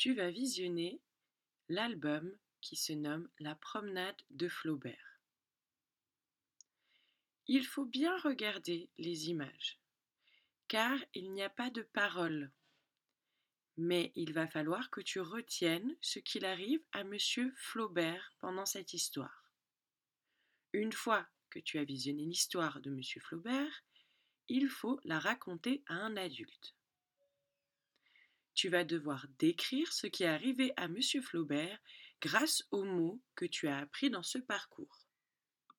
Tu vas visionner l'album qui se nomme La promenade de Flaubert. Il faut bien regarder les images, car il n'y a pas de paroles. Mais il va falloir que tu retiennes ce qu'il arrive à Monsieur Flaubert pendant cette histoire. Une fois que tu as visionné l'histoire de Monsieur Flaubert, il faut la raconter à un adulte. Tu vas devoir décrire ce qui est arrivé à Monsieur Flaubert grâce aux mots que tu as appris dans ce parcours.